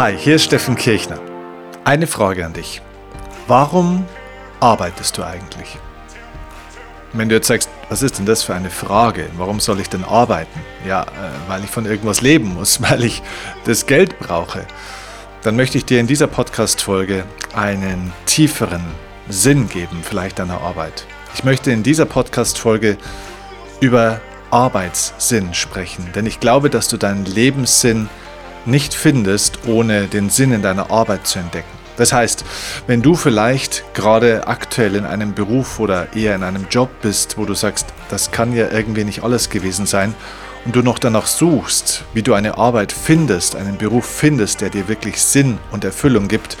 Hi, hier ist Steffen Kirchner. Eine Frage an dich. Warum arbeitest du eigentlich? Wenn du jetzt sagst, was ist denn das für eine Frage? Warum soll ich denn arbeiten? Ja, äh, weil ich von irgendwas leben muss, weil ich das Geld brauche. Dann möchte ich dir in dieser Podcast-Folge einen tieferen Sinn geben, vielleicht deiner Arbeit. Ich möchte in dieser Podcast-Folge über Arbeitssinn sprechen, denn ich glaube, dass du deinen Lebenssinn nicht findest, ohne den Sinn in deiner Arbeit zu entdecken. Das heißt, wenn du vielleicht gerade aktuell in einem Beruf oder eher in einem Job bist, wo du sagst, das kann ja irgendwie nicht alles gewesen sein, und du noch danach suchst, wie du eine Arbeit findest, einen Beruf findest, der dir wirklich Sinn und Erfüllung gibt,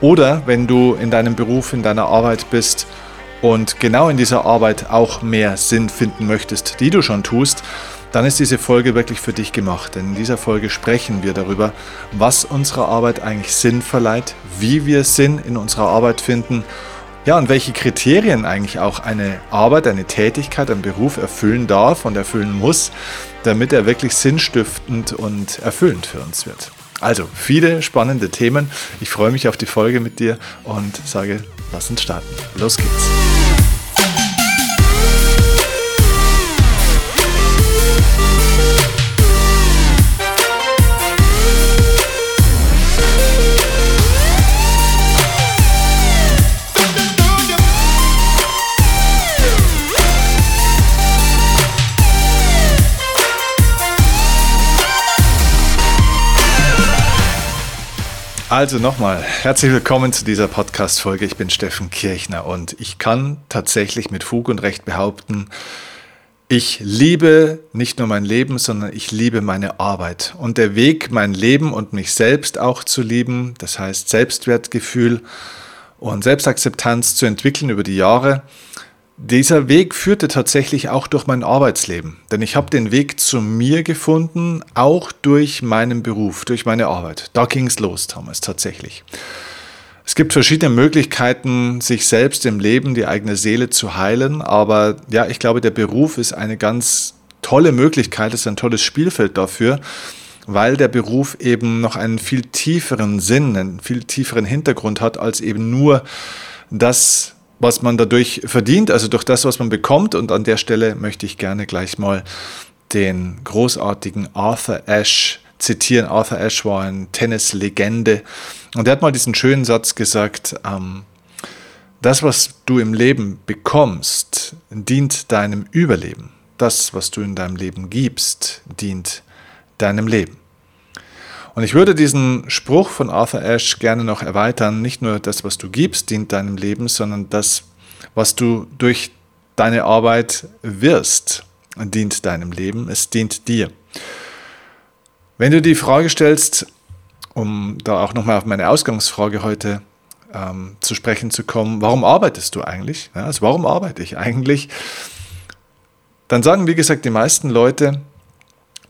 oder wenn du in deinem Beruf, in deiner Arbeit bist und genau in dieser Arbeit auch mehr Sinn finden möchtest, die du schon tust, dann ist diese Folge wirklich für dich gemacht. Denn in dieser Folge sprechen wir darüber, was unserer Arbeit eigentlich Sinn verleiht, wie wir Sinn in unserer Arbeit finden, ja, und welche Kriterien eigentlich auch eine Arbeit, eine Tätigkeit, ein Beruf erfüllen darf und erfüllen muss, damit er wirklich sinnstiftend und erfüllend für uns wird. Also, viele spannende Themen. Ich freue mich auf die Folge mit dir und sage, lass uns starten. Los geht's. Also nochmal, herzlich willkommen zu dieser Podcast-Folge. Ich bin Steffen Kirchner und ich kann tatsächlich mit Fug und Recht behaupten, ich liebe nicht nur mein Leben, sondern ich liebe meine Arbeit. Und der Weg, mein Leben und mich selbst auch zu lieben, das heißt Selbstwertgefühl und Selbstakzeptanz zu entwickeln über die Jahre, dieser Weg führte tatsächlich auch durch mein Arbeitsleben, denn ich habe den Weg zu mir gefunden, auch durch meinen Beruf, durch meine Arbeit. Da ging es los, Thomas, tatsächlich. Es gibt verschiedene Möglichkeiten, sich selbst im Leben, die eigene Seele zu heilen, aber ja, ich glaube, der Beruf ist eine ganz tolle Möglichkeit, ist ein tolles Spielfeld dafür, weil der Beruf eben noch einen viel tieferen Sinn, einen viel tieferen Hintergrund hat, als eben nur das, was man dadurch verdient, also durch das, was man bekommt. Und an der Stelle möchte ich gerne gleich mal den großartigen Arthur Ashe zitieren. Arthur Ashe war ein Tennislegende und er hat mal diesen schönen Satz gesagt, ähm, das, was du im Leben bekommst, dient deinem Überleben. Das, was du in deinem Leben gibst, dient deinem Leben. Und ich würde diesen Spruch von Arthur Ashe gerne noch erweitern. Nicht nur das, was du gibst, dient deinem Leben, sondern das, was du durch deine Arbeit wirst, dient deinem Leben. Es dient dir. Wenn du die Frage stellst, um da auch nochmal auf meine Ausgangsfrage heute ähm, zu sprechen zu kommen, warum arbeitest du eigentlich? Ja, also warum arbeite ich eigentlich? Dann sagen, wie gesagt, die meisten Leute,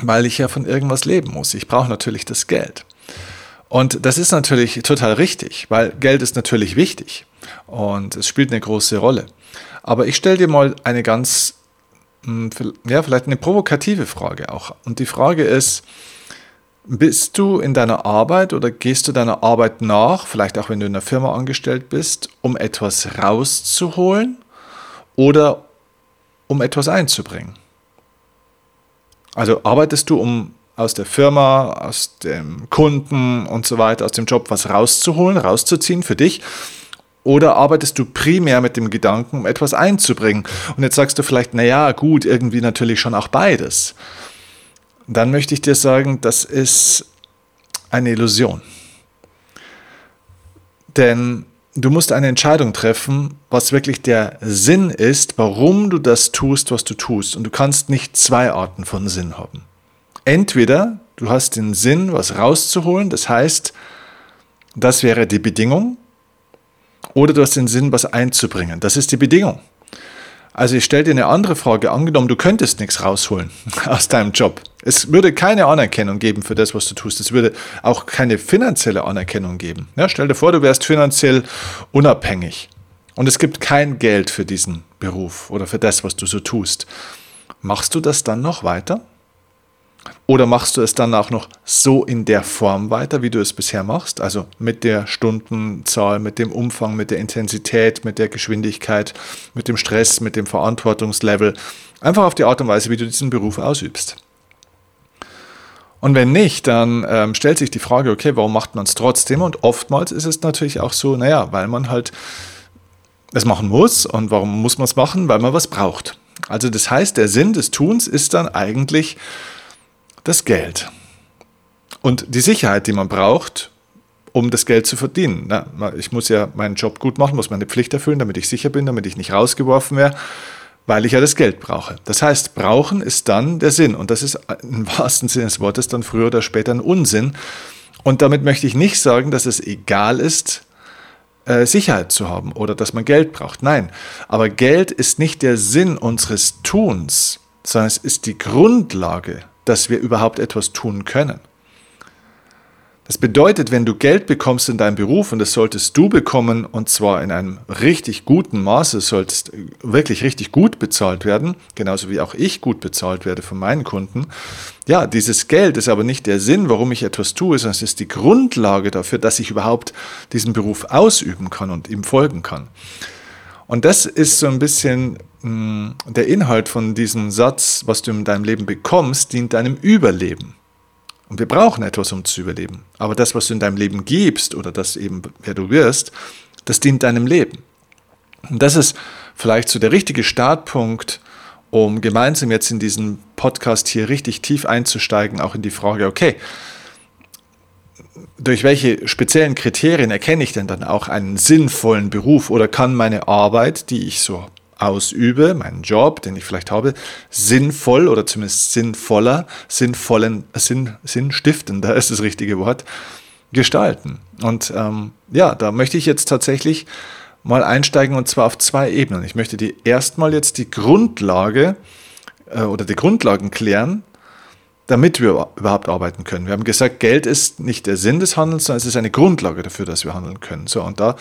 weil ich ja von irgendwas leben muss. Ich brauche natürlich das Geld. Und das ist natürlich total richtig, weil Geld ist natürlich wichtig und es spielt eine große Rolle. Aber ich stelle dir mal eine ganz, hm, ja, vielleicht eine provokative Frage auch. Und die Frage ist, bist du in deiner Arbeit oder gehst du deiner Arbeit nach, vielleicht auch wenn du in einer Firma angestellt bist, um etwas rauszuholen oder um etwas einzubringen? Also arbeitest du, um aus der Firma, aus dem Kunden und so weiter, aus dem Job was rauszuholen, rauszuziehen für dich? Oder arbeitest du primär mit dem Gedanken, um etwas einzubringen? Und jetzt sagst du vielleicht, naja, gut, irgendwie natürlich schon auch beides. Dann möchte ich dir sagen, das ist eine Illusion. Denn du musst eine Entscheidung treffen, was wirklich der Sinn ist, warum du das tust, was du tust. Und du kannst nicht zwei Arten von Sinn haben. Entweder du hast den Sinn, was rauszuholen, das heißt, das wäre die Bedingung, oder du hast den Sinn, was einzubringen. Das ist die Bedingung. Also ich stelle dir eine andere Frage. Angenommen, du könntest nichts rausholen aus deinem Job. Es würde keine Anerkennung geben für das, was du tust. Es würde auch keine finanzielle Anerkennung geben. Ja, stell dir vor, du wärst finanziell unabhängig und es gibt kein Geld für diesen Beruf oder für das, was du so tust. Machst du das dann noch weiter? Oder machst du es dann auch noch so in der Form weiter, wie du es bisher machst? Also mit der Stundenzahl, mit dem Umfang, mit der Intensität, mit der Geschwindigkeit, mit dem Stress, mit dem Verantwortungslevel. Einfach auf die Art und Weise, wie du diesen Beruf ausübst. Und wenn nicht, dann ähm, stellt sich die Frage, okay, warum macht man es trotzdem? Und oftmals ist es natürlich auch so, naja, weil man halt es machen muss. Und warum muss man es machen? Weil man was braucht. Also das heißt, der Sinn des Tuns ist dann eigentlich das Geld. Und die Sicherheit, die man braucht, um das Geld zu verdienen. Na, ich muss ja meinen Job gut machen, muss meine Pflicht erfüllen, damit ich sicher bin, damit ich nicht rausgeworfen werde weil ich ja das Geld brauche. Das heißt, brauchen ist dann der Sinn und das ist im wahrsten Sinne des Wortes dann früher oder später ein Unsinn. Und damit möchte ich nicht sagen, dass es egal ist, äh, Sicherheit zu haben oder dass man Geld braucht. Nein, aber Geld ist nicht der Sinn unseres Tuns, sondern es ist die Grundlage, dass wir überhaupt etwas tun können. Das bedeutet, wenn du Geld bekommst in deinem Beruf, und das solltest du bekommen, und zwar in einem richtig guten Maße, solltest wirklich richtig gut bezahlt werden, genauso wie auch ich gut bezahlt werde von meinen Kunden. Ja, dieses Geld ist aber nicht der Sinn, warum ich etwas tue, sondern es ist die Grundlage dafür, dass ich überhaupt diesen Beruf ausüben kann und ihm folgen kann. Und das ist so ein bisschen mh, hm, der Inhalt von diesem Satz, was du in deinem Leben bekommst, dient deinem Überleben. Und wir brauchen etwas, um zu überleben. Aber das, was du in deinem Leben gibst oder das eben, wer du wirst, das dient deinem Leben. Und das ist vielleicht so der richtige Startpunkt, um gemeinsam jetzt in diesen Podcast hier richtig tief einzusteigen, auch in die Frage, okay, durch welche speziellen Kriterien erkenne ich denn dann auch einen sinnvollen Beruf oder kann meine Arbeit, die ich so ausübe, meinen Job, den ich vielleicht habe, sinnvoll oder zumindest sinnvoller, sinnvollen, sinn, sinnstiftender ist das richtige Wort, gestalten. Und ähm, ja, da möchte ich jetzt tatsächlich mal einsteigen und zwar auf zwei Ebenen. Ich möchte dir erstmal jetzt die Grundlage äh, oder die Grundlagen klären, damit wir überhaupt arbeiten können. Wir haben gesagt, Geld ist nicht der Sinn des Handelns, sondern es ist eine Grundlage dafür, dass wir handeln können. So, und da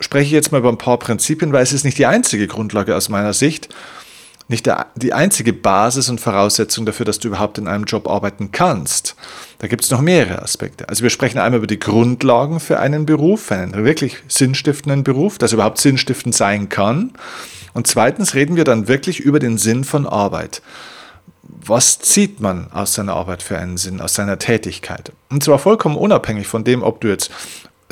spreche ich jetzt mal über ein paar Prinzipien, weil es ist nicht die einzige Grundlage aus meiner Sicht, nicht der, die einzige Basis und Voraussetzung dafür, dass du überhaupt in einem Job arbeiten kannst. Da gibt es noch mehrere Aspekte. Also wir sprechen einmal über die Grundlagen für einen Beruf, einen wirklich sinnstiftenden Beruf, dass überhaupt sinnstiftend sein kann. Und zweitens reden wir dann wirklich über den Sinn von Arbeit was zieht man aus seiner Arbeit für einen Sinn, aus seiner Tätigkeit? Und zwar vollkommen unabhängig von dem, ob du jetzt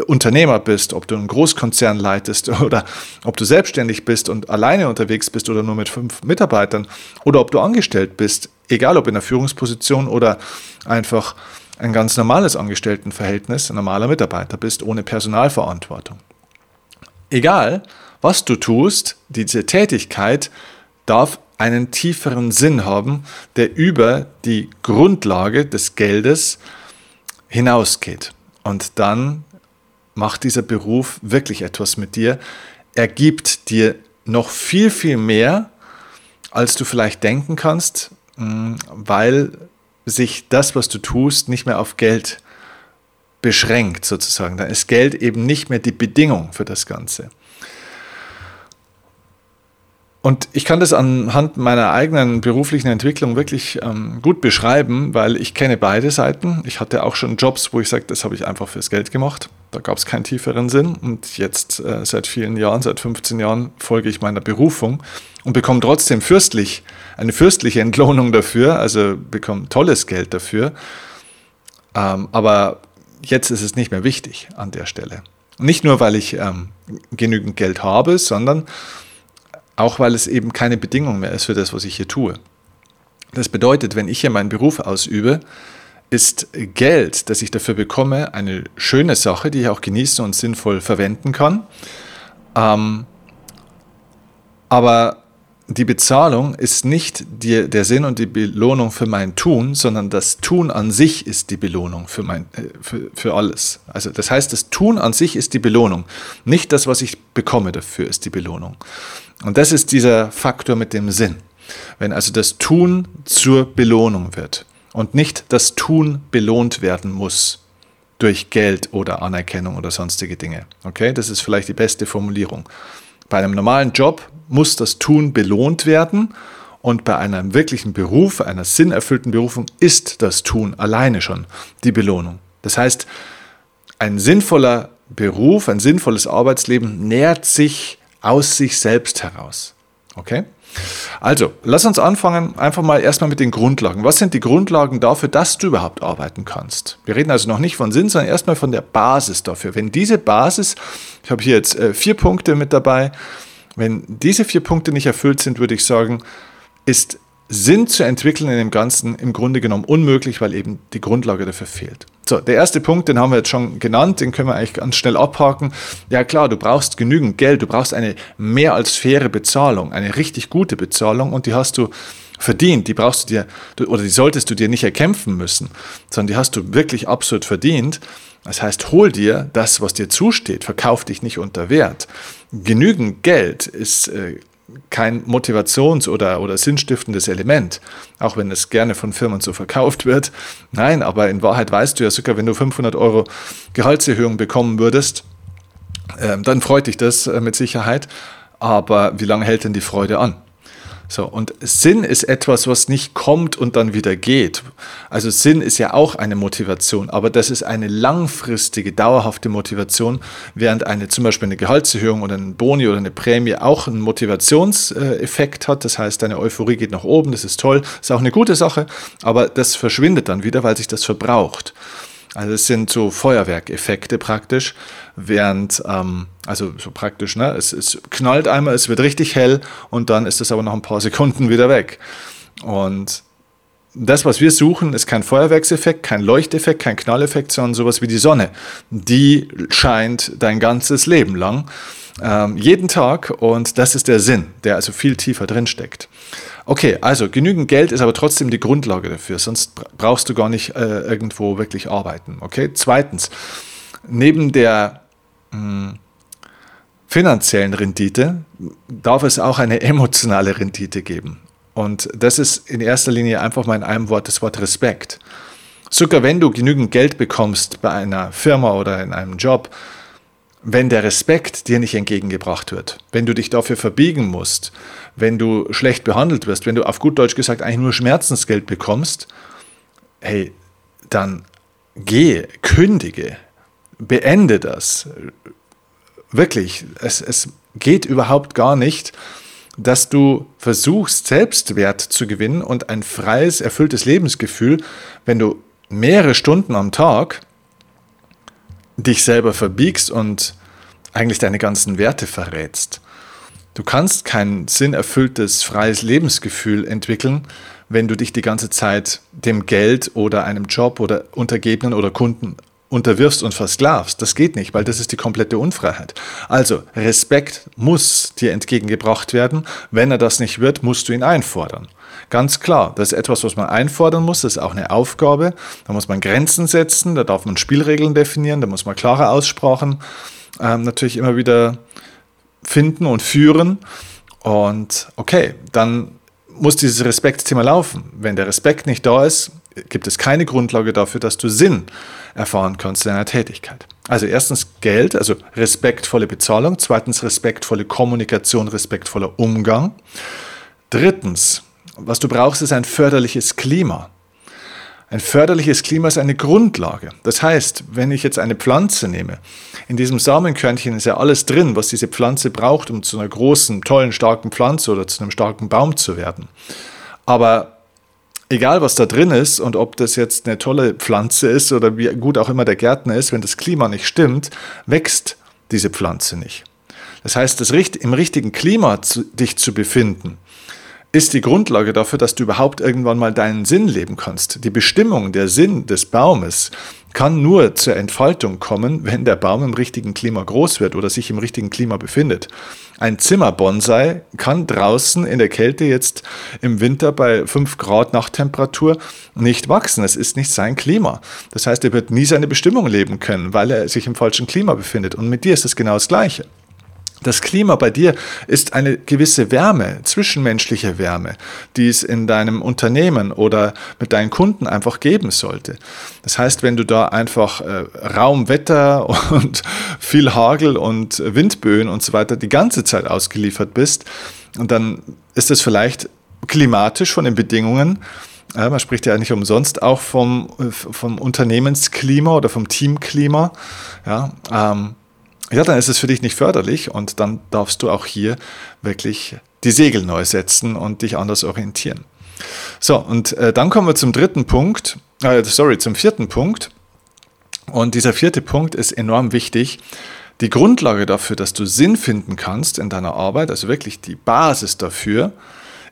Unternehmer bist, ob du einen Großkonzern leitest oder ob du selbstständig bist und alleine unterwegs bist oder nur mit fünf Mitarbeitern oder ob du angestellt bist, egal ob in der Führungsposition oder einfach ein ganz normales Angestelltenverhältnis, ein normaler Mitarbeiter bist, ohne Personalverantwortung. Egal, was du tust, diese Tätigkeit darf einen tieferen Sinn haben, der über die Grundlage des Geldes hinausgeht. Und dann macht dieser Beruf wirklich etwas mit dir. Er gibt dir noch viel, viel mehr, als du vielleicht denken kannst, mm, weil sich das, was du tust, nicht mehr auf Geld beschränkt sozusagen. Da ist Geld eben nicht mehr die Bedingung für das Ganze. Und ich kann das anhand meiner eigenen beruflichen Entwicklung wirklich ähm, gut beschreiben, weil ich kenne beide Seiten. Ich hatte auch schon Jobs, wo ich sage, das habe ich einfach fürs Geld gemacht. Da gab es keinen tieferen Sinn. Und jetzt äh, seit vielen Jahren, seit 15 Jahren, folge ich meiner Berufung und bekomme trotzdem fürstlich, eine fürstliche Entlohnung dafür, also bekomme tolles Geld dafür. Ähm, aber jetzt ist es nicht mehr wichtig an der Stelle. Nicht nur, weil ich ähm, genügend Geld habe, sondern auch weil es eben keine Bedingung mehr ist für das, was ich hier tue. Das bedeutet, wenn ich hier meinen Beruf ausübe, ist Geld, das ich dafür bekomme, eine schöne Sache, die ich auch genießen und sinnvoll verwenden kann. Ähm, aber die Bezahlung ist nicht die, der Sinn und die Belohnung für mein Tun, sondern das Tun an sich ist die Belohnung für, mein, äh, für, für alles. Also das heißt, das Tun an sich ist die Belohnung. Nicht das, was ich bekomme dafür, ist die Belohnung. Und das ist dieser Faktor mit dem Sinn. Wenn also das Tun zur Belohnung wird und nicht das Tun belohnt werden muss durch Geld oder Anerkennung oder sonstige Dinge. Okay, das ist vielleicht die beste Formulierung. Bei einem normalen Job muss das Tun belohnt werden Und bei einem wirklichen Beruf, einer sinnerfüllten Berufung, ist das Tun alleine schon die Belohnung. Das heißt, ein sinnvoller Beruf, ein sinnvolles Arbeitsleben nährt sich aus sich selbst heraus. Okay? Also, lass uns anfangen, einfach mal erstmal mit den Grundlagen. Was sind die Grundlagen dafür, dass du überhaupt arbeiten kannst? Wir reden also noch nicht von Sinn, sondern erstmal von der Basis dafür. Wenn diese Basis, ich habe hier jetzt äh, vier Punkte mit dabei, wenn diese vier Punkte nicht erfüllt sind, würde ich sagen, ist Sinn zu entwickeln in dem Ganzen im Grunde genommen unmöglich, weil eben die Grundlage dafür fehlt. So, der erste Punkt, den haben wir jetzt schon genannt, den können wir eigentlich ganz schnell abhaken. Ja klar, du brauchst genügend Geld, du brauchst eine mehr als faire Bezahlung, eine richtig gute Bezahlung und die hast du verdient, die brauchst du dir oder die solltest du dir nicht erkämpfen müssen, sondern die hast du wirklich absolut verdient. Das heißt, hol dir das, was dir zusteht, verkauf dich nicht unter Wert. Genügend Geld ist äh, kein motivations- oder, oder sinnstiftendes Element, auch wenn es gerne von Firmen so verkauft wird. Nein, aber in Wahrheit weißt du ja sogar, wenn du 500 Euro Gehaltserhöhung bekommen würdest, äh, dann freut dich das äh, mit Sicherheit. Aber wie lange hält denn die Freude an? So, und Sinn ist etwas, was nicht kommt und dann wieder geht. Also Sinn ist ja auch eine Motivation, aber das ist eine langfristige, dauerhafte Motivation, während eine zum Beispiel eine Gehaltserhöhung oder ein Boni oder eine Prämie auch einen Motivationseffekt hat. Das heißt, deine Euphorie geht nach oben, das ist toll, ist auch eine gute Sache, aber das verschwindet dann wieder, weil sich das verbraucht. Also es sind so Feuerwerkeffekte praktisch, während, ähm, also so praktisch, ne, es, es knallt einmal, es wird richtig hell und dann ist es aber nach ein paar Sekunden wieder weg. Und das, was wir suchen, ist kein Feuerwerkseffekt, kein Leuchteffekt, kein Knalleffekt, sondern sowas wie die Sonne. Die scheint dein ganzes Leben lang, ähm, jeden Tag und das ist der Sinn, der also viel tiefer drin steckt. Okay, also genügend Geld ist aber trotzdem die Grundlage dafür, sonst brauchst du gar nicht äh, irgendwo wirklich arbeiten. Okay, zweitens, neben der mh, hm, finanziellen Rendite darf es auch eine emotionale Rendite geben. Und das ist in erster Linie einfach mal in einem Wort das Wort Respekt. Sogar wenn du genügend Geld bekommst bei einer Firma oder in einem Job, wenn der Respekt dir nicht entgegengebracht wird, wenn du dich dafür verbiegen musst, wenn du schlecht behandelt wirst, wenn du auf gut Deutsch gesagt eigentlich nur Schmerzensgeld bekommst, hey, dann geh, kündige, beende das. Wirklich, es, es geht überhaupt gar nicht, dass du versuchst, Selbstwert zu gewinnen und ein freies, erfülltes Lebensgefühl, wenn du mehrere Stunden am Tag dich selber verbiegst und eigentlich deine ganzen Werte verrätst. Du kannst kein sinnerfülltes, freies Lebensgefühl entwickeln, wenn du dich die ganze Zeit dem Geld oder einem Job oder Untergebenen oder Kunden unterwirfst und versklavst. Das geht nicht, weil das ist die komplette Unfreiheit. Also Respekt muss dir entgegengebracht werden. Wenn er das nicht wird, musst du ihn einfordern. Ganz klar, das ist etwas, was man einfordern muss, das ist auch eine Aufgabe. Da muss man Grenzen setzen, da darf man Spielregeln definieren, da muss man klare Aussprachen ähm, natürlich immer wieder finden und führen. Und okay, dann muss dieses Respektthema laufen. Wenn der Respekt nicht da ist, gibt es keine Grundlage dafür, dass du Sinn erfahren kannst in deiner Tätigkeit. Also erstens Geld, also respektvolle Bezahlung. Zweitens respektvolle Kommunikation, respektvoller Umgang. Drittens was du brauchst, ist ein förderliches Klima. Ein förderliches Klima ist eine Grundlage. Das heißt, wenn ich jetzt eine Pflanze nehme, in diesem Samenkörnchen ist ja alles drin, was diese Pflanze braucht, um zu einer großen, tollen, starken Pflanze oder zu einem starken Baum zu werden. Aber egal, was da drin ist und ob das jetzt eine tolle Pflanze ist oder wie gut auch immer der Gärtner ist, wenn das Klima nicht stimmt, wächst diese Pflanze nicht. Das heißt, das, im richtigen Klima zu, dich zu befinden, ist die Grundlage dafür, dass du überhaupt irgendwann mal deinen Sinn leben kannst. Die Bestimmung, der Sinn des Baumes kann nur zur Entfaltung kommen, wenn der Baum im richtigen Klima groß wird oder sich im richtigen Klima befindet. Ein Zimmerbonsai kann draußen in der Kälte jetzt im Winter bei 5 Grad Nachttemperatur nicht wachsen. Es ist nicht sein Klima. Das heißt, er wird nie seine Bestimmung leben können, weil er sich im falschen Klima befindet. Und mit dir ist es genau das Gleiche. Das Klima bei dir ist eine gewisse Wärme, zwischenmenschliche Wärme, die es in deinem Unternehmen oder mit deinen Kunden einfach geben sollte. Das heißt, wenn du da einfach äh, Raumwetter und viel Hagel und Windböen und so weiter die ganze Zeit ausgeliefert bist, dann ist es vielleicht klimatisch von den Bedingungen. Man spricht ja nicht umsonst auch vom, vom Unternehmensklima oder vom Teamklima. Ja, ähm, ja, dann ist es für dich nicht förderlich und dann darfst du auch hier wirklich die Segel neu setzen und dich anders orientieren. So, und äh, dann kommen wir zum dritten Punkt, äh, sorry, zum vierten Punkt. Und dieser vierte Punkt ist enorm wichtig. Die Grundlage dafür, dass du Sinn finden kannst in deiner Arbeit, also wirklich die Basis dafür,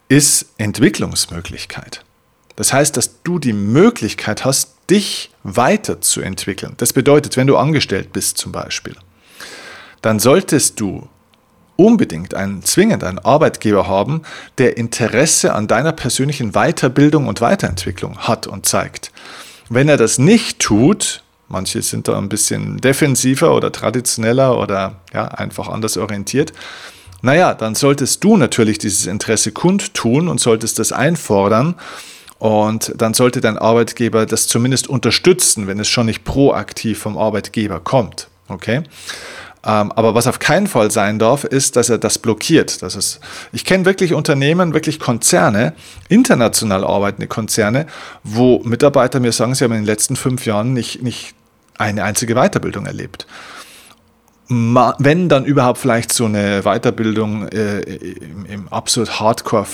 ist Entwicklungsmöglichkeit. Das heißt, dass du die Möglichkeit hast, dich weiterzuentwickeln. Das bedeutet, wenn du angestellt bist zum Beispiel, dann solltest du unbedingt einen zwingend einen Arbeitgeber haben, der Interesse an deiner persönlichen Weiterbildung und Weiterentwicklung hat und zeigt. Wenn er das nicht tut, manche sind da ein bisschen defensiver oder traditioneller oder ja, einfach anders orientiert, naja, dann solltest du natürlich dieses Interesse kundtun und solltest das einfordern. Und dann sollte dein Arbeitgeber das zumindest unterstützen, wenn es schon nicht proaktiv vom Arbeitgeber kommt. Okay? Ähm, aber was auf keinen Fall sein darf, ist, dass er das blockiert. Das ist, ich kenne wirklich Unternehmen, wirklich Konzerne, international arbeitende Konzerne, wo Mitarbeiter mir sagen, sie haben in den letzten fünf Jahren nicht, nicht eine einzige Weiterbildung erlebt. Wenn dann überhaupt vielleicht so eine Weiterbildung äh, im, im absolut Hardcore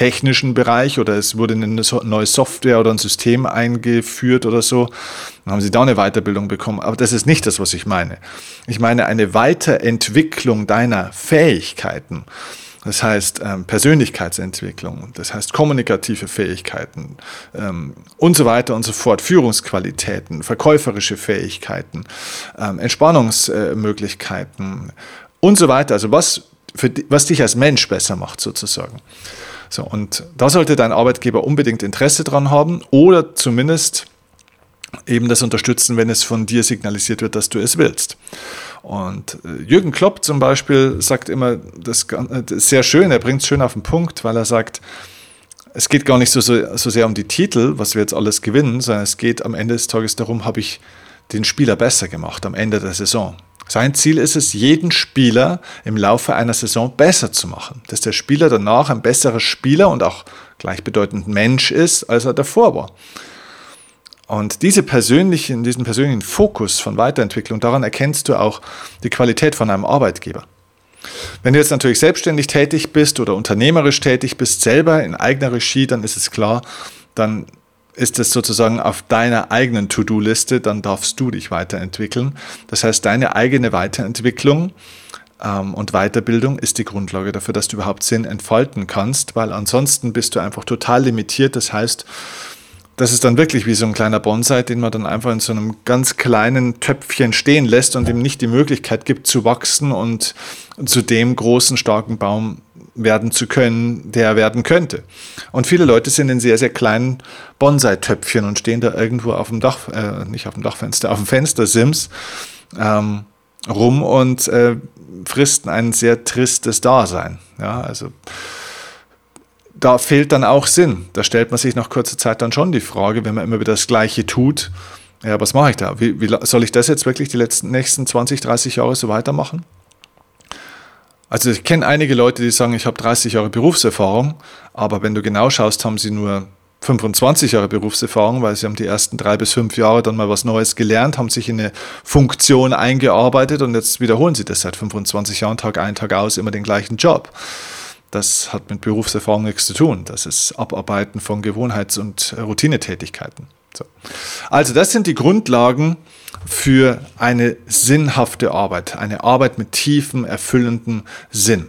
technischen Bereich oder es wurde eine neue Software oder ein System eingeführt oder so, dann haben sie da eine Weiterbildung bekommen. Aber das ist nicht das, was ich meine. Ich meine eine Weiterentwicklung deiner Fähigkeiten. Das heißt ähm, Persönlichkeitsentwicklung, das heißt kommunikative Fähigkeiten ähm, und so weiter und so fort, Führungsqualitäten, verkäuferische Fähigkeiten, ähm, Entspannungsmöglichkeiten und so weiter. Also was, für, was dich als Mensch besser macht sozusagen. So, und da sollte dein Arbeitgeber unbedingt Interesse dran haben oder zumindest eben das unterstützen, wenn es von dir signalisiert wird, dass du es willst. Und äh, Jürgen Klopp zum Beispiel sagt immer, das ist sehr schön, er bringt es schön auf den Punkt, weil er sagt, es geht gar nicht so, so, so sehr um die Titel, was wir jetzt alles gewinnen, sondern es geht am Ende des Tages darum, habe ich den Spieler besser gemacht am Ende der Saison. Sein Ziel ist es, jeden Spieler im Laufe einer Saison besser zu machen, dass der Spieler danach ein besserer Spieler und auch gleichbedeutend Mensch ist, als er davor war. Und diese persönlichen, diesen persönlichen Fokus von Weiterentwicklung, daran erkennst du auch die Qualität von einem Arbeitgeber. Wenn du jetzt natürlich selbstständig tätig bist oder unternehmerisch tätig bist, selber in eigener Regie, dann ist es klar, dann ist es sozusagen auf deiner eigenen To-Do-Liste, dann darfst du dich weiterentwickeln. Das heißt, deine eigene Weiterentwicklung ähm, und Weiterbildung ist die Grundlage dafür, dass du überhaupt Sinn entfalten kannst, weil ansonsten bist du einfach total limitiert. Das heißt, das ist dann wirklich wie so ein kleiner Bonsai, den man dann einfach in so einem ganz kleinen Töpfchen stehen lässt und ihm nicht die Möglichkeit gibt zu wachsen und zu dem großen, starken Baum werden zu können, der er werden könnte. Und viele Leute sind in sehr, sehr kleinen Bonsai-Töpfchen und stehen da irgendwo auf dem Dach, äh, nicht auf dem Dachfenster, auf dem Fenstersims ähm, rum und äh, fristen ein sehr tristes Dasein. Ja, also da fehlt dann auch Sinn. Da stellt man sich nach kurzer Zeit dann schon die Frage, wenn man immer wieder das Gleiche tut, ja, was mache ich da? Wie, wie soll ich das jetzt wirklich die letzten, nächsten 20, 30 Jahre so weitermachen? Also ich kenne einige Leute, die sagen, ich habe 30 Jahre Berufserfahrung, aber wenn du genau schaust, haben sie nur 25 Jahre Berufserfahrung, weil sie haben die ersten drei bis fünf Jahre dann mal was Neues gelernt, haben sich in eine Funktion eingearbeitet und jetzt wiederholen sie das seit 25 Jahren Tag ein, Tag aus immer den gleichen Job. Das hat mit Berufserfahrung nichts zu tun. Das ist Abarbeiten von Gewohnheits- und Routinetätigkeiten. So. Also das sind die Grundlagen für eine sinnhafte Arbeit, eine Arbeit mit tiefem, erfüllenden Sinn.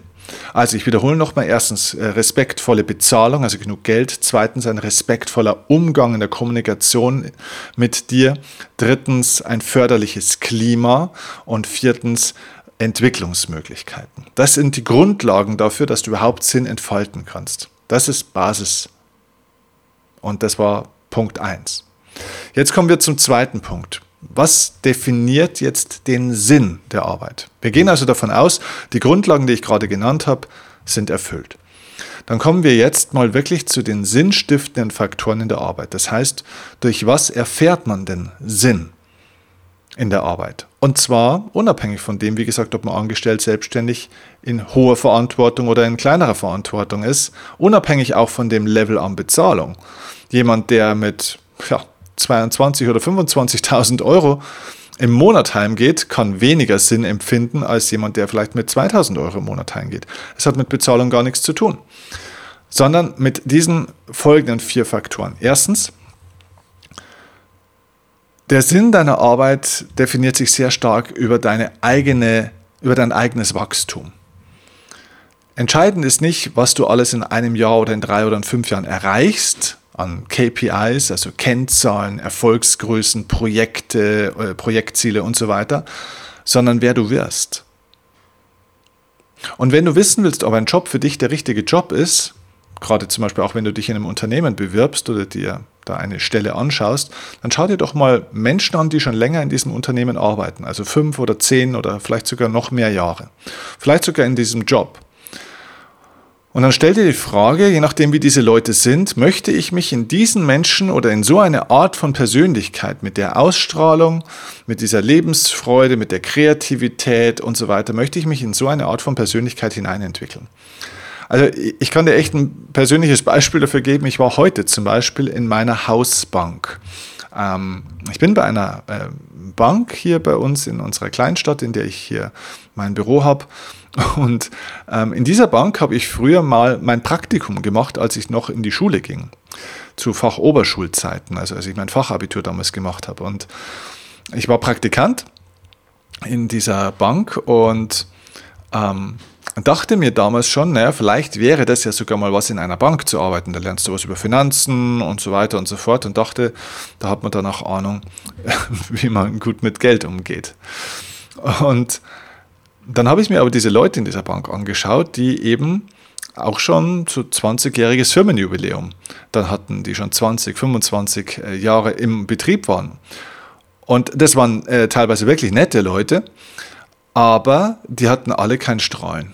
Also ich wiederhole nochmal, erstens äh, respektvolle Bezahlung, also genug Geld. Zweitens ein respektvoller Umgang in der Kommunikation mit dir. Drittens ein förderliches Klima. Und viertens Entwicklungsmöglichkeiten. Das sind die Grundlagen dafür, dass du überhaupt Sinn entfalten kannst. Das ist Basis. Und das war Punkt 1. Jetzt kommen wir zum zweiten Punkt. Was definiert jetzt den Sinn der Arbeit? Wir gehen also davon aus, die Grundlagen, die ich gerade genannt habe, sind erfüllt. Dann kommen wir jetzt mal wirklich zu den sinnstiftenden Faktoren in der Arbeit. Das heißt, durch was erfährt man denn Sinn in der Arbeit? Und zwar unabhängig von dem, wie gesagt, ob man angestellt, selbstständig in hoher Verantwortung oder in kleinerer Verantwortung ist, unabhängig auch von dem Level an Bezahlung. Jemand, der mit ja, 22 oder 25.000 Euro im Monat heimgeht, kann weniger Sinn empfinden als jemand, der vielleicht mit 2000 Euro im Monat heimgeht. Es hat mit Bezahlung gar nichts zu tun, sondern mit diesen folgenden vier Faktoren. Erstens, der Sinn deiner Arbeit definiert sich sehr stark über, deine eigene, über dein eigenes Wachstum. Entscheidend ist nicht, was du alles in einem Jahr oder in drei oder in fünf Jahren erreichst an KPIs, also Kennzahlen, Erfolgsgrößen, Projekte, äh, Projektziele und so weiter, sondern wer du wirst. Und wenn du wissen willst, ob ein Job für dich der richtige Job ist, gerade zum Beispiel auch wenn du dich in einem Unternehmen bewirbst oder dir da eine Stelle anschaust, dann schau dir doch mal Menschen an, die schon länger in diesem Unternehmen arbeiten, also fünf oder zehn oder vielleicht sogar noch mehr Jahre, vielleicht sogar in diesem Job. Und dann stell dir die Frage, je nachdem wie diese Leute sind, möchte ich mich in diesen Menschen oder in so eine Art von Persönlichkeit mit der Ausstrahlung, mit dieser Lebensfreude, mit der Kreativität und so weiter, möchte ich mich in so eine Art von Persönlichkeit hineinentwickeln. Also ich kann dir echt ein persönliches Beispiel dafür geben. Ich war heute zum Beispiel in meiner Hausbank. Ähm, ich bin bei einer äh, Bank hier bei uns in unserer Kleinstadt, in der ich hier mein Büro habe. Und ähm, in dieser Bank habe ich früher mal mein Praktikum gemacht, als ich noch in die Schule ging. Zu Fachoberschulzeiten, also als ich mein Fachabitur damals gemacht habe. Und ich war Praktikant in dieser Bank und ähm, dachte mir damals schon, naja, vielleicht wäre das ja sogar mal was in einer Bank zu arbeiten. Da lernst du was über Finanzen und so weiter und so fort und dachte, da hat man dann auch Ahnung, wie man gut mit Geld umgeht. Und dann habe ich mir aber diese Leute in dieser Bank angeschaut, die eben auch schon zu 20-jähriges Firmenjubiläum dann hatten, die schon 20, 25 äh, Jahre im Betrieb waren. Und das waren äh, teilweise wirklich nette Leute, aber die hatten alle kein Strahlen.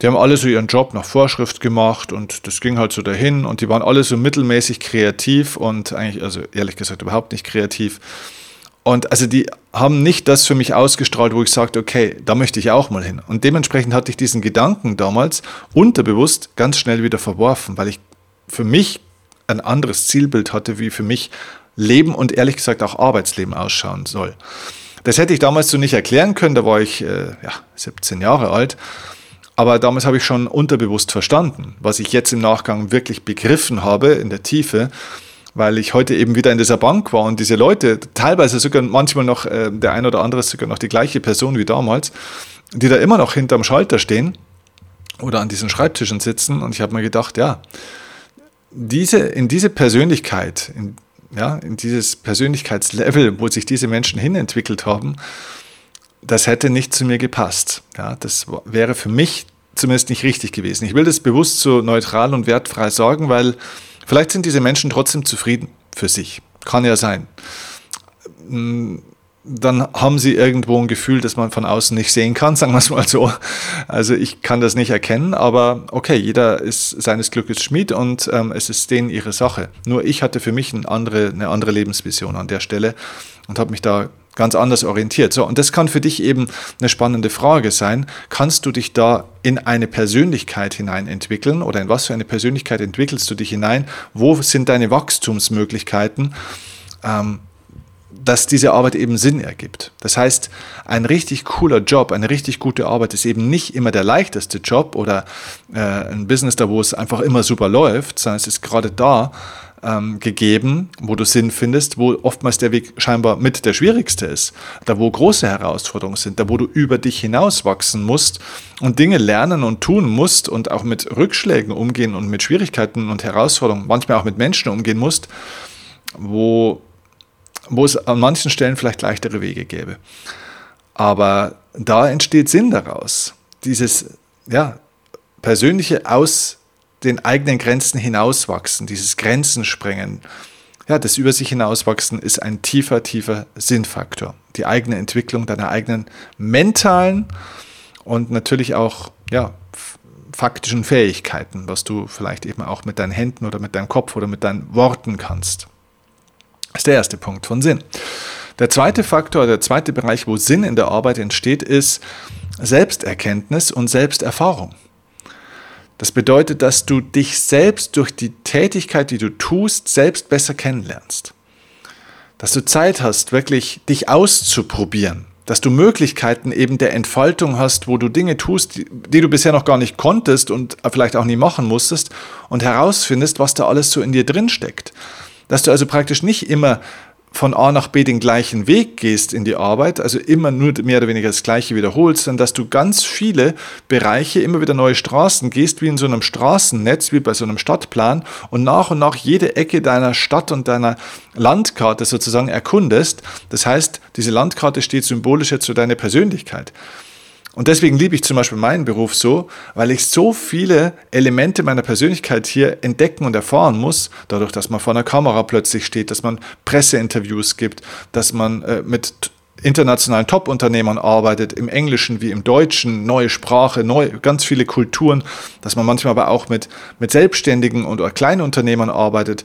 Die haben alle so ihren Job nach Vorschrift gemacht und das ging halt so dahin und die waren alle so mittelmäßig kreativ und eigentlich, also ehrlich gesagt, überhaupt nicht kreativ. Und also die haben nicht das für mich ausgestrahlt, wo ich sagte, okay, da möchte ich auch mal hin. Und dementsprechend hatte ich diesen Gedanken damals unterbewusst ganz schnell wieder verworfen, weil ich für mich ein anderes Zielbild hatte, wie für mich Leben und ehrlich gesagt auch Arbeitsleben ausschauen soll. Das hätte ich damals so nicht erklären können, da war ich äh, ja, 17 Jahre alt. Aber damals habe ich schon unterbewusst verstanden, was ich jetzt im Nachgang wirklich begriffen habe in der Tiefe, weil ich heute eben wieder in dieser Bank war und diese Leute, teilweise sogar manchmal noch, äh, der ein oder andere ist sogar noch die gleiche Person wie damals, die da immer noch hinterm Schalter stehen oder an diesen Schreibtischen sitzen. Und ich habe mir gedacht, ja, diese, in diese Persönlichkeit, in ja, in dieses Persönlichkeitslevel, wo sich diese Menschen hinentwickelt haben, das hätte nicht zu mir gepasst. Ja, das wäre für mich zumindest nicht richtig gewesen. Ich will das bewusst so neutral und wertfrei sagen, weil vielleicht sind diese Menschen trotzdem zufrieden für sich. Kann ja sein dann haben sie irgendwo ein Gefühl, das man von außen nicht sehen kann, sagen wir es mal so. Also ich kann das nicht erkennen, aber okay, jeder ist seines Glückes Schmied und ähm, es ist denen ihre Sache. Nur ich hatte für mich eine andere, eine andere Lebensvision an der Stelle und habe mich da ganz anders orientiert. So, und das kann für dich eben eine spannende Frage sein. Kannst du dich da in eine Persönlichkeit hinein entwickeln oder in was für eine Persönlichkeit entwickelst du dich hinein? Wo sind deine Wachstumsmöglichkeiten? Ähm, dass diese Arbeit eben Sinn ergibt. Das heißt, ein richtig cooler Job, eine richtig gute Arbeit ist eben nicht immer der leichteste Job oder äh, ein Business da, wo es einfach immer super läuft, sondern es ist gerade da ähm, gegeben, wo du Sinn findest, wo oftmals der Weg scheinbar mit der schwierigste ist, da wo große Herausforderungen sind, da wo du über dich hinaus wachsen musst und Dinge lernen und tun musst und auch mit Rückschlägen umgehen und mit Schwierigkeiten und Herausforderungen, manchmal auch mit Menschen umgehen musst, wo wo es an manchen Stellen vielleicht leichtere Wege gäbe. Aber da entsteht Sinn daraus. Dieses ja, persönliche aus den eigenen Grenzen hinauswachsen, dieses Grenzen sprengen, ja, das über sich hinauswachsen ist ein tiefer, tiefer Sinnfaktor. Die eigene Entwicklung deiner eigenen mentalen und natürlich auch ja, faktischen Fähigkeiten, was du vielleicht eben auch mit deinen Händen oder mit deinem Kopf oder mit deinen Worten kannst. Das ist der erste Punkt von Sinn. Der zweite Faktor, der zweite Bereich, wo Sinn in der Arbeit entsteht, ist Selbsterkenntnis und Selbsterfahrung. Das bedeutet, dass du dich selbst durch die Tätigkeit, die du tust, selbst besser kennenlernst. Dass du Zeit hast, wirklich dich auszuprobieren. Dass du Möglichkeiten eben der Entfaltung hast, wo du Dinge tust, die, die du bisher noch gar nicht konntest und vielleicht auch nie machen musstest und herausfindest, was da alles so in dir drin steckt. Dass du also praktisch nicht immer von A nach B den gleichen Weg gehst in die Arbeit, also immer nur mehr oder weniger das Gleiche wiederholst, sondern dass du ganz viele Bereiche, immer wieder neue Straßen gehst, wie in so einem Straßennetz, wie bei so einem Stadtplan und nach und nach jede Ecke deiner Stadt und deiner Landkarte sozusagen erkundest. Das heißt, diese Landkarte steht symbolisch jetzt für deine Persönlichkeit. Und deswegen liebe ich zum Beispiel meinen Beruf so, weil ich so viele Elemente meiner Persönlichkeit hier entdecken und erfahren muss, dadurch, dass man vor einer Kamera plötzlich steht, dass man Presseinterviews gibt, dass man äh, mit internationalen Top-Unternehmern arbeitet, im Englischen wie im Deutschen, neue Sprache, neu, ganz viele Kulturen, dass man manchmal aber auch mit, mit Selbstständigen und oder Kleinunternehmern arbeitet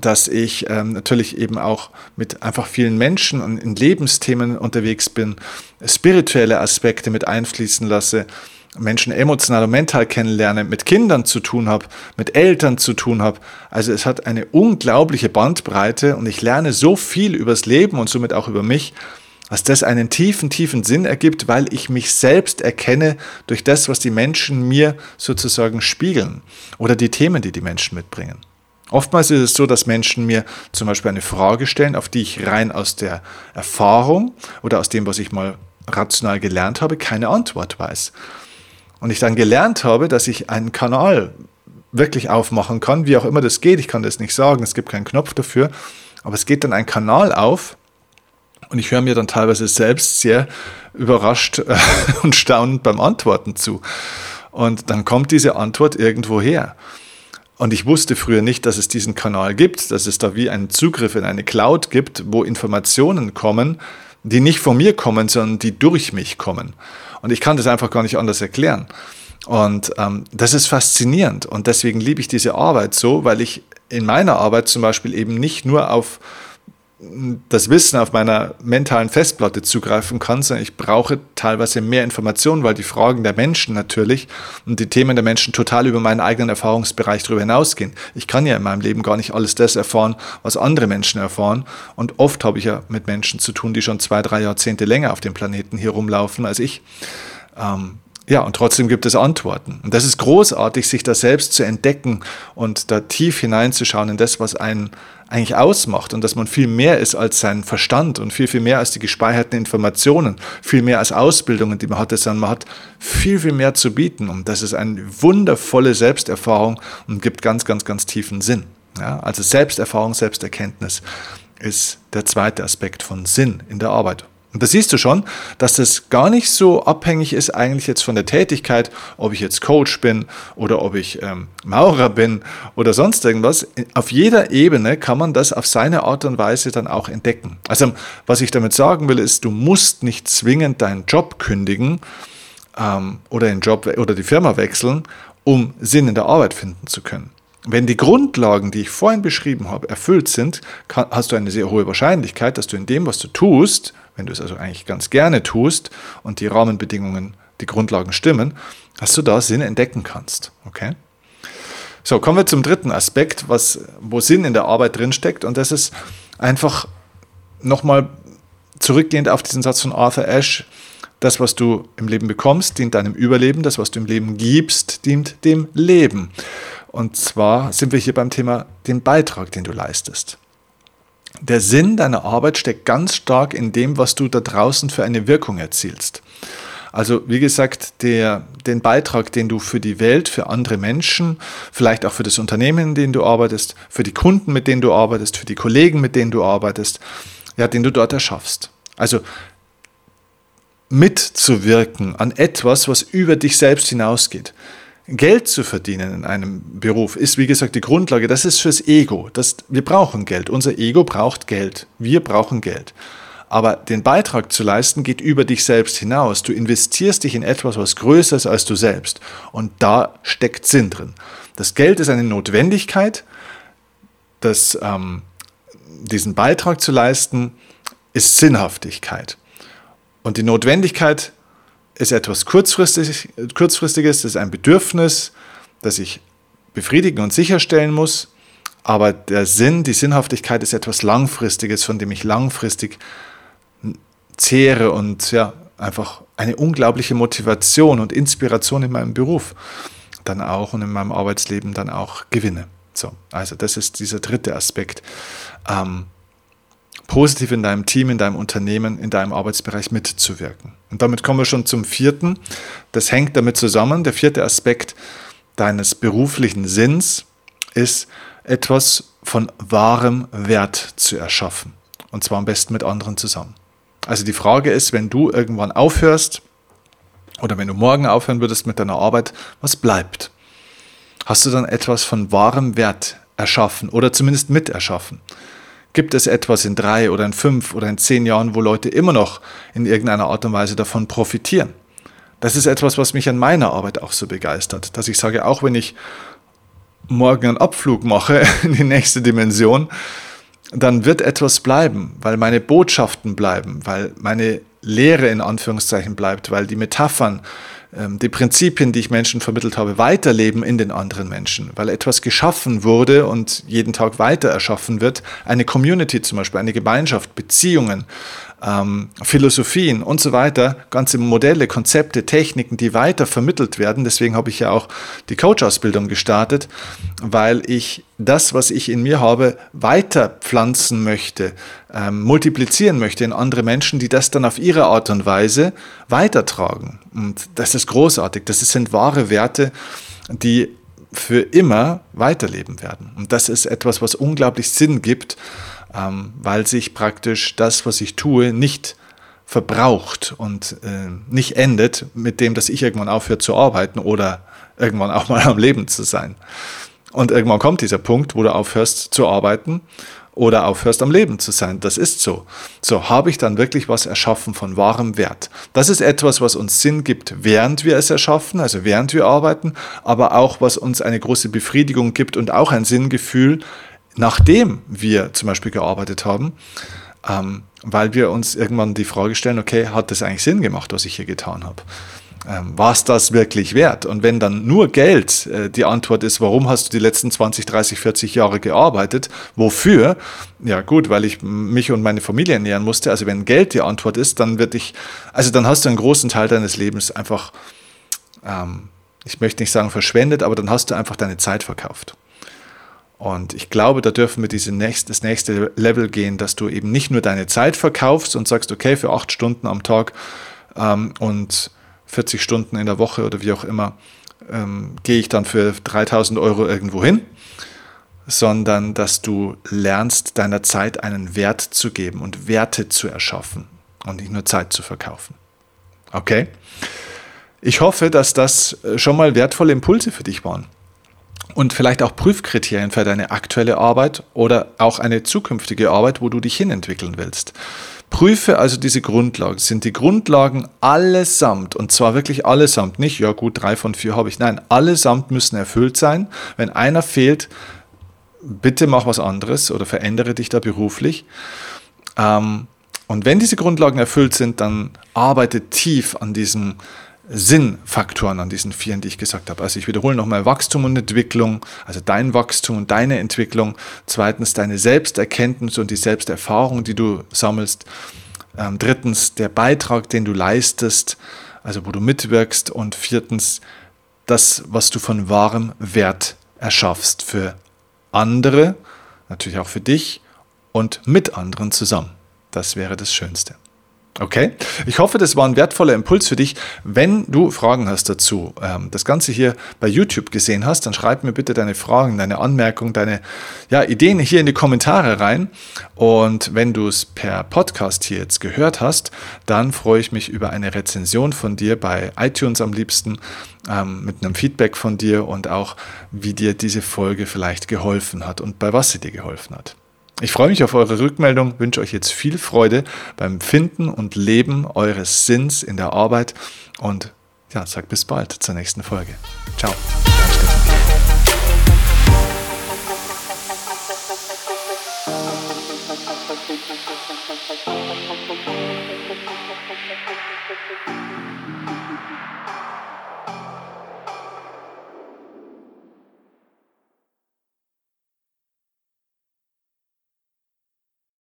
dass ich ähm, natürlich eben auch mit einfach vielen Menschen und in Lebensthemen unterwegs bin, spirituelle Aspekte mit einfließen lasse, Menschen emotional und mental kennenlerne, mit Kindern zu tun habe, mit Eltern zu tun habe. Also es hat eine unglaubliche Bandbreite und ich lerne so viel übers Leben und somit auch über mich, dass das einen tiefen, tiefen Sinn ergibt, weil ich mich selbst erkenne durch das, was die Menschen mir sozusagen spiegeln oder die Themen, die die Menschen mitbringen. Oftmals ist es so, dass Menschen mir zum Beispiel eine Frage stellen, auf die ich rein aus der Erfahrung oder aus dem, was ich mal rational gelernt habe, keine Antwort weiß. Und ich dann gelernt habe, dass ich einen Kanal wirklich aufmachen kann, wie auch immer das geht. Ich kann das nicht sagen, es gibt keinen Knopf dafür, aber es geht dann ein Kanal auf und ich höre mir dann teilweise selbst sehr überrascht und staunend beim Antworten zu. Und dann kommt diese Antwort irgendwo her. Und ich wusste früher nicht, dass es diesen Kanal gibt, dass es da wie einen Zugriff in eine Cloud gibt, wo Informationen kommen, die nicht von mir kommen, sondern die durch mich kommen. Und ich kann das einfach gar nicht anders erklären. Und ähm, das ist faszinierend. Und deswegen liebe ich diese Arbeit so, weil ich in meiner Arbeit zum Beispiel eben nicht nur auf das Wissen auf meiner mentalen Festplatte zugreifen kann, sondern ich brauche teilweise mehr Informationen, weil die Fragen der Menschen natürlich und die Themen der Menschen total über meinen eigenen Erfahrungsbereich darüber hinausgehen. Ich kann ja in meinem Leben gar nicht alles das erfahren, was andere Menschen erfahren. Und oft habe ich ja mit Menschen zu tun, die schon zwei, drei Jahrzehnte länger auf dem Planeten hier rumlaufen als ich. Ähm, ja, und trotzdem gibt es Antworten. Und das ist großartig, sich da selbst zu entdecken und da tief hineinzuschauen in das, was einen eigentlich ausmacht und dass man viel mehr ist als sein Verstand und viel, viel mehr als die gespeicherten Informationen, viel mehr als Ausbildungen, die man hatte, sondern man hat viel, viel mehr zu bieten. Und das ist eine wundervolle Selbsterfahrung und gibt ganz, ganz, ganz tiefen Sinn. Ja, also Selbsterfahrung, Selbsterkenntnis ist der zweite Aspekt von Sinn in der Arbeit. Und da siehst du schon, dass das gar nicht so abhängig ist eigentlich jetzt von der Tätigkeit, ob ich jetzt Coach bin oder ob ich ähm, Maurer bin oder sonst irgendwas. Auf jeder Ebene kann man das auf seine Art und Weise dann auch entdecken. Also was ich damit sagen will, ist, du musst nicht zwingend deinen Job kündigen ähm, oder den Job oder die Firma wechseln, um Sinn in der Arbeit finden zu können. Wenn die Grundlagen, die ich vorhin beschrieben habe, erfüllt sind, kann, hast du eine sehr hohe Wahrscheinlichkeit, dass du in dem, was du tust, wenn du es also eigentlich ganz gerne tust und die Rahmenbedingungen, die Grundlagen stimmen, dass du da Sinn entdecken kannst. Okay? So, kommen wir zum dritten Aspekt, was, wo Sinn in der Arbeit drinsteckt. Und das ist einfach nochmal zurückgehend auf diesen Satz von Arthur Ashe. Das, was du im Leben bekommst, dient deinem Überleben. Das, was du im Leben gibst, dient dem Leben. Und zwar sind wir hier beim Thema den Beitrag, den du leistest der Sinn deiner Arbeit steckt ganz stark in dem, was du da draußen für eine Wirkung erzielst. Also wie gesagt, der, den Beitrag, den du für die Welt, für andere Menschen, vielleicht auch für das Unternehmen, in dem du arbeitest, für die Kunden, mit denen du arbeitest, für die Kollegen, mit denen du arbeitest, ja, den du dort erschaffst. Also mitzuwirken an etwas, was über dich selbst hinausgeht. Geld zu verdienen in einem Beruf ist, wie gesagt, die Grundlage. Das ist fürs Ego. Das, wir brauchen Geld. Unser Ego braucht Geld. Wir brauchen Geld. Aber den Beitrag zu leisten geht über dich selbst hinaus. Du investierst dich in etwas, was größer ist als du selbst. Und da steckt Sinn drin. Das Geld ist eine Notwendigkeit. Das, ähm, diesen Beitrag zu leisten ist Sinnhaftigkeit. Und die Notwendigkeit ist etwas kurzfristig, kurzfristiges, das ist ein Bedürfnis, das ich befriedigen und sicherstellen muss. Aber der Sinn, die Sinnhaftigkeit ist etwas Langfristiges, von dem ich langfristig zehre und ja, einfach eine unglaubliche Motivation und Inspiration in meinem Beruf dann auch und in meinem Arbeitsleben dann auch gewinne. So, also das ist dieser dritte Aspekt. Ähm, positiv in deinem Team, in deinem Unternehmen, in deinem Arbeitsbereich mitzuwirken. Und damit kommen wir schon zum vierten. Das hängt damit zusammen. Der vierte Aspekt deines beruflichen Sinns ist, etwas von wahrem Wert zu erschaffen. Und zwar am besten mit anderen zusammen. Also die Frage ist, wenn du irgendwann aufhörst oder wenn du morgen aufhören würdest mit deiner Arbeit, was bleibt? Hast du dann etwas von wahrem Wert erschaffen oder zumindest miterschaffen? Gibt es etwas in drei oder in fünf oder in zehn Jahren, wo Leute immer noch in irgendeiner Art und Weise davon profitieren? Das ist etwas, was mich an meiner Arbeit auch so begeistert, dass ich sage, auch wenn ich morgen einen Abflug mache in die nächste Dimension, dann wird etwas bleiben, weil meine Botschaften bleiben, weil meine Lehre in Anführungszeichen bleibt, weil die Metaphern, die Prinzipien, die ich Menschen vermittelt habe, weiterleben in den anderen Menschen, weil etwas geschaffen wurde und jeden Tag weiter erschaffen wird, eine Community zum Beispiel, eine Gemeinschaft, Beziehungen, ähm, Philosophien und so weiter, ganze Modelle, Konzepte, Techniken, die weiter vermittelt werden. Deswegen habe ich ja auch die Coach-Ausbildung gestartet, weil ich das, was ich in mir habe, weiter pflanzen möchte, ähm, multiplizieren möchte in andere Menschen, die das dann auf ihre Art und Weise weitertragen. Und das ist großartig. Das sind wahre Werte, die für immer weiterleben werden. Und das ist etwas, was unglaublich Sinn gibt ähm, weil sich praktisch das, was ich tue, nicht verbraucht und äh, nicht endet mit dem, dass ich irgendwann aufhöre zu arbeiten oder irgendwann auch mal am Leben zu sein. Und irgendwann kommt dieser Punkt, wo du aufhörst zu arbeiten oder aufhörst am Leben zu sein. Das ist so. So habe ich dann wirklich was erschaffen von wahrem Wert. Das ist etwas, was uns Sinn gibt, während wir es erschaffen, also während wir arbeiten, aber auch was uns eine große Befriedigung gibt und auch ein Sinngefühl nachdem wir zum Beispiel gearbeitet haben, ähm, weil wir uns irgendwann die Frage stellen, okay, hat das eigentlich Sinn gemacht, was ich hier getan habe? Ähm, war es das wirklich wert? Und wenn dann nur Geld äh, die Antwort ist, warum hast du die letzten 20, 30, 40 Jahre gearbeitet? Wofür? Ja gut, weil ich mich und meine Familie ernähren musste. Also wenn Geld die Antwort ist, dann wird ich, also dann hast du einen großen Teil deines Lebens einfach, ähm, ich möchte nicht sagen verschwendet, aber dann hast du einfach deine Zeit verkauft. Und ich glaube, da dürfen wir diese nächst, das nächste Level gehen, dass du eben nicht nur deine Zeit verkaufst und sagst, okay, für acht Stunden am Tag ähm, und 40 Stunden in der Woche oder wie auch immer, ähm, gehe ich dann für 3000 Euro irgendwo hin, sondern dass du lernst, deiner Zeit einen Wert zu geben und Werte zu erschaffen und nicht nur Zeit zu verkaufen. Okay? Ich hoffe, dass das äh, schon mal wertvolle Impulse für dich waren und vielleicht auch Prüfkriterien für deine aktuelle Arbeit oder auch eine zukünftige Arbeit, wo du dich hinentwickeln willst. Prüfe also diese Grundlagen. Sind die Grundlagen allesamt, und zwar wirklich allesamt, nicht, ja gut, drei von vier habe ich, nein, allesamt müssen erfüllt sein. Wenn einer fehlt, bitte mach was anderes oder verändere dich da beruflich. Ähm, und wenn diese Grundlagen erfüllt sind, dann arbeite tief an diesem Sinnfaktoren an diesen vieren, die ich gesagt habe. Also ich wiederhole nochmal Wachstum und Entwicklung, also dein Wachstum und deine Entwicklung. Zweitens deine Selbsterkenntnis und die Selbsterfahrung, die du sammelst. Ähm, drittens der Beitrag, den du leistest, also wo du mitwirkst. Und viertens das, was du von wahrem Wert erschaffst für andere, natürlich auch für dich und mit anderen zusammen. Das wäre das Schönste. Okay, ich hoffe, das war ein wertvoller Impuls für dich. Wenn du Fragen hast dazu, ähm, das Ganze hier bei YouTube gesehen hast, dann schreib mir bitte deine Fragen, deine Anmerkungen, deine ja, Ideen hier in die Kommentare rein. Und wenn du es per Podcast hier jetzt gehört hast, dann freue ich mich über eine Rezension von dir bei iTunes am liebsten, ähm, mit einem Feedback von dir und auch, wie dir diese Folge vielleicht geholfen hat und bei was sie dir geholfen hat. Ich freue mich auf eure Rückmeldung, wünsche euch jetzt viel Freude beim Finden und Leben eures Sinns in der Arbeit und ja, sag bis bald zur nächsten Folge. Ciao.